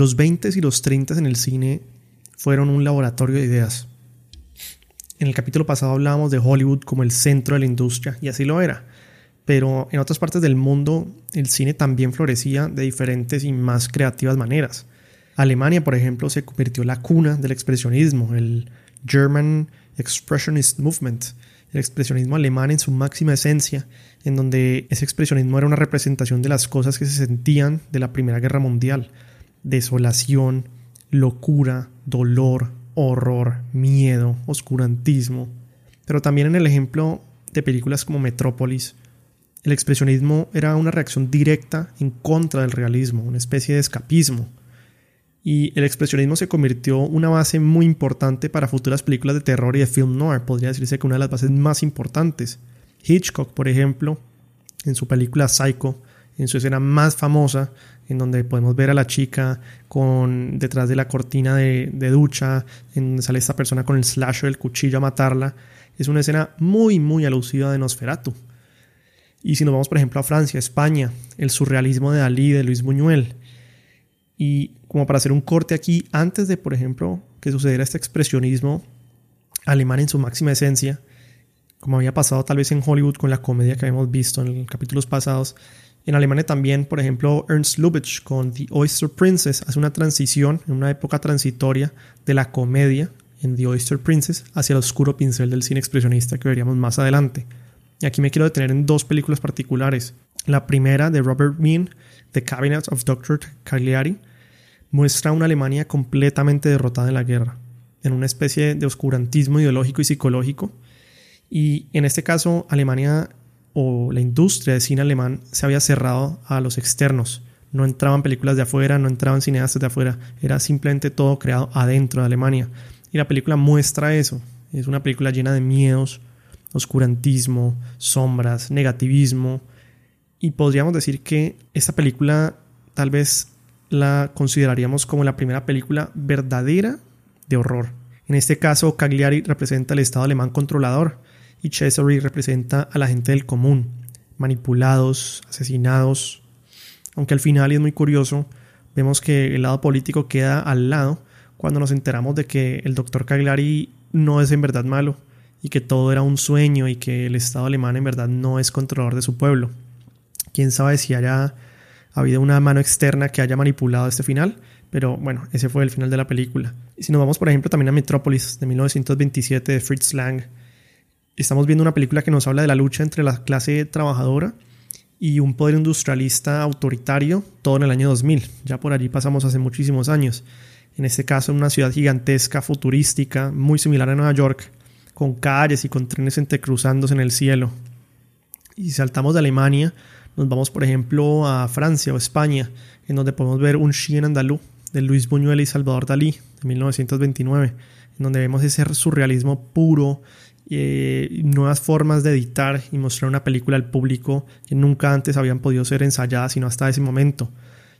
Los 20 y los 30 en el cine fueron un laboratorio de ideas. En el capítulo pasado hablábamos de Hollywood como el centro de la industria, y así lo era. Pero en otras partes del mundo el cine también florecía de diferentes y más creativas maneras. Alemania, por ejemplo, se convirtió en la cuna del expresionismo, el German Expressionist Movement, el expresionismo alemán en su máxima esencia, en donde ese expresionismo era una representación de las cosas que se sentían de la Primera Guerra Mundial, desolación, locura, dolor, horror, miedo, oscurantismo. Pero también en el ejemplo de películas como Metrópolis, el expresionismo era una reacción directa en contra del realismo, una especie de escapismo. Y el expresionismo se convirtió una base muy importante para futuras películas de terror y de film noir, podría decirse que una de las bases más importantes. Hitchcock, por ejemplo, en su película Psycho, en su escena más famosa, en donde podemos ver a la chica con detrás de la cortina de, ducha, en donde sale esta persona con el slasher, el cuchillo a matarla. Es una escena muy, muy alusiva de Nosferatu. Y si nos vamos, por ejemplo, a Francia, España, el surrealismo de Dalí, de Luis Buñuel. Y como para hacer un corte aquí, antes de, por ejemplo, que sucediera este expresionismo alemán en su máxima esencia, como había pasado tal vez en Hollywood con la comedia que habíamos visto en capítulos pasados, en Alemania también, por ejemplo, Ernst Lubitsch con The Oyster Princess hace una transición en una época transitoria de la comedia en The Oyster Princess hacia el oscuro pincel del cine expresionista que veríamos más adelante. Y aquí me quiero detener en dos películas particulares. La primera de Robert Mean, The Cabinet of Dr. Cagliari, muestra una Alemania completamente derrotada en la guerra, en una especie de oscurantismo ideológico y psicológico. Y en este caso, Alemania o la industria de cine alemán se había cerrado a los externos. No entraban películas de afuera, no entraban cineastas de afuera, era simplemente todo creado adentro de Alemania. Y la película muestra eso. Es una película llena de miedos, oscurantismo, sombras, negativismo. Y podríamos decir que esta película tal vez la consideraríamos como la primera película verdadera de horror. En este caso, Cagliari representa el Estado alemán controlador, y Cesare representa a la gente del común, manipulados, asesinados. Aunque al final, y es muy curioso, vemos que el lado político queda al lado cuando nos enteramos de que el doctor Cagliari no es en verdad malo y que todo era un sueño y que el Estado alemán en verdad no es controlador de su pueblo. Quién sabe si haya habido una mano externa que haya manipulado este final, pero bueno, ese fue el final de la película. Y si nos vamos, por ejemplo, también a Metrópolis de 1927 de Fritz Lang, Estamos viendo una película que nos habla de la lucha entre la clase trabajadora y un poder industrialista autoritario, todo en el año 2000. Ya por allí pasamos hace muchísimos años. En este caso, en una ciudad gigantesca, futurística, muy similar a Nueva York, con calles y con trenes entrecruzándose en el cielo. Y saltamos de Alemania, nos vamos, por ejemplo, a Francia o España, en donde podemos ver un Chien andalú de Luis Buñuel y Salvador Dalí, de 1929, en donde vemos ese surrealismo puro eh, nuevas formas de editar y mostrar una película al público que nunca antes habían podido ser ensayadas sino hasta ese momento.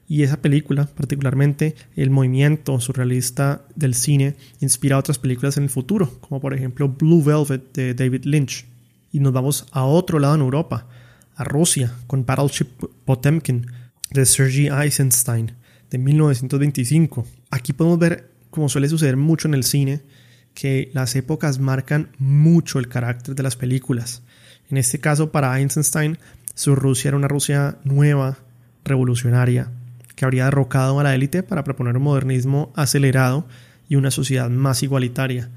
Y esa película, particularmente el movimiento surrealista del cine, inspira otras películas en el futuro, como por ejemplo Blue Velvet de David Lynch. Y nos vamos a otro lado en Europa, a Rusia, con Battleship Potemkin de Sergei Eisenstein de 1925. Aquí podemos ver, como suele suceder mucho en el cine, que las épocas marcan mucho el carácter de las películas. En este caso, para Einstein, su Rusia era una Rusia nueva, revolucionaria, que habría derrocado a la élite para proponer un modernismo acelerado y una sociedad más igualitaria.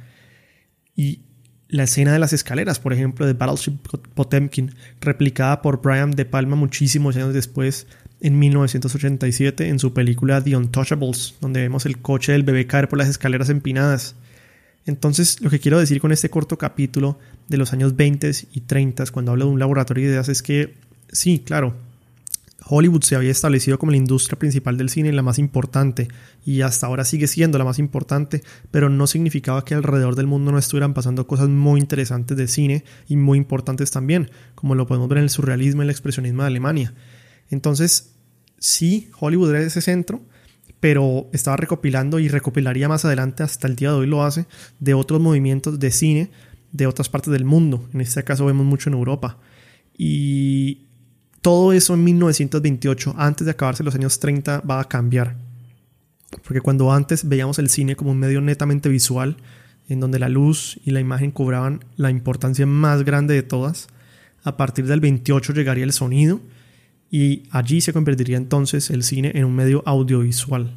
Y la escena de las escaleras, por ejemplo, de Battleship Potemkin, replicada por Brian De Palma muchísimos años después, en 1987, en su película The Untouchables, donde vemos el coche del bebé caer por las escaleras empinadas. Entonces, lo que quiero decir con este corto capítulo de los años 20 y 30, cuando hablo de un laboratorio de ideas, es que sí, claro, Hollywood se había establecido como la industria principal del cine, la más importante, y hasta ahora sigue siendo la más importante, pero no significaba que alrededor del mundo no estuvieran pasando cosas muy interesantes de cine y muy importantes también, como lo podemos ver en el surrealismo y el expresionismo de Alemania. Entonces, sí, Hollywood era ese centro, pero estaba recopilando y recopilaría más adelante, hasta el día de hoy lo hace, de otros movimientos de cine de otras partes del mundo. En este caso vemos mucho en Europa. Y todo eso en 1928, antes de acabarse los años 30, va a cambiar. Porque cuando antes veíamos el cine como un medio netamente visual, en donde la luz y la imagen cobraban la importancia más grande de todas, a partir del 28 llegaría el sonido y allí se convertiría entonces el cine en un medio audiovisual.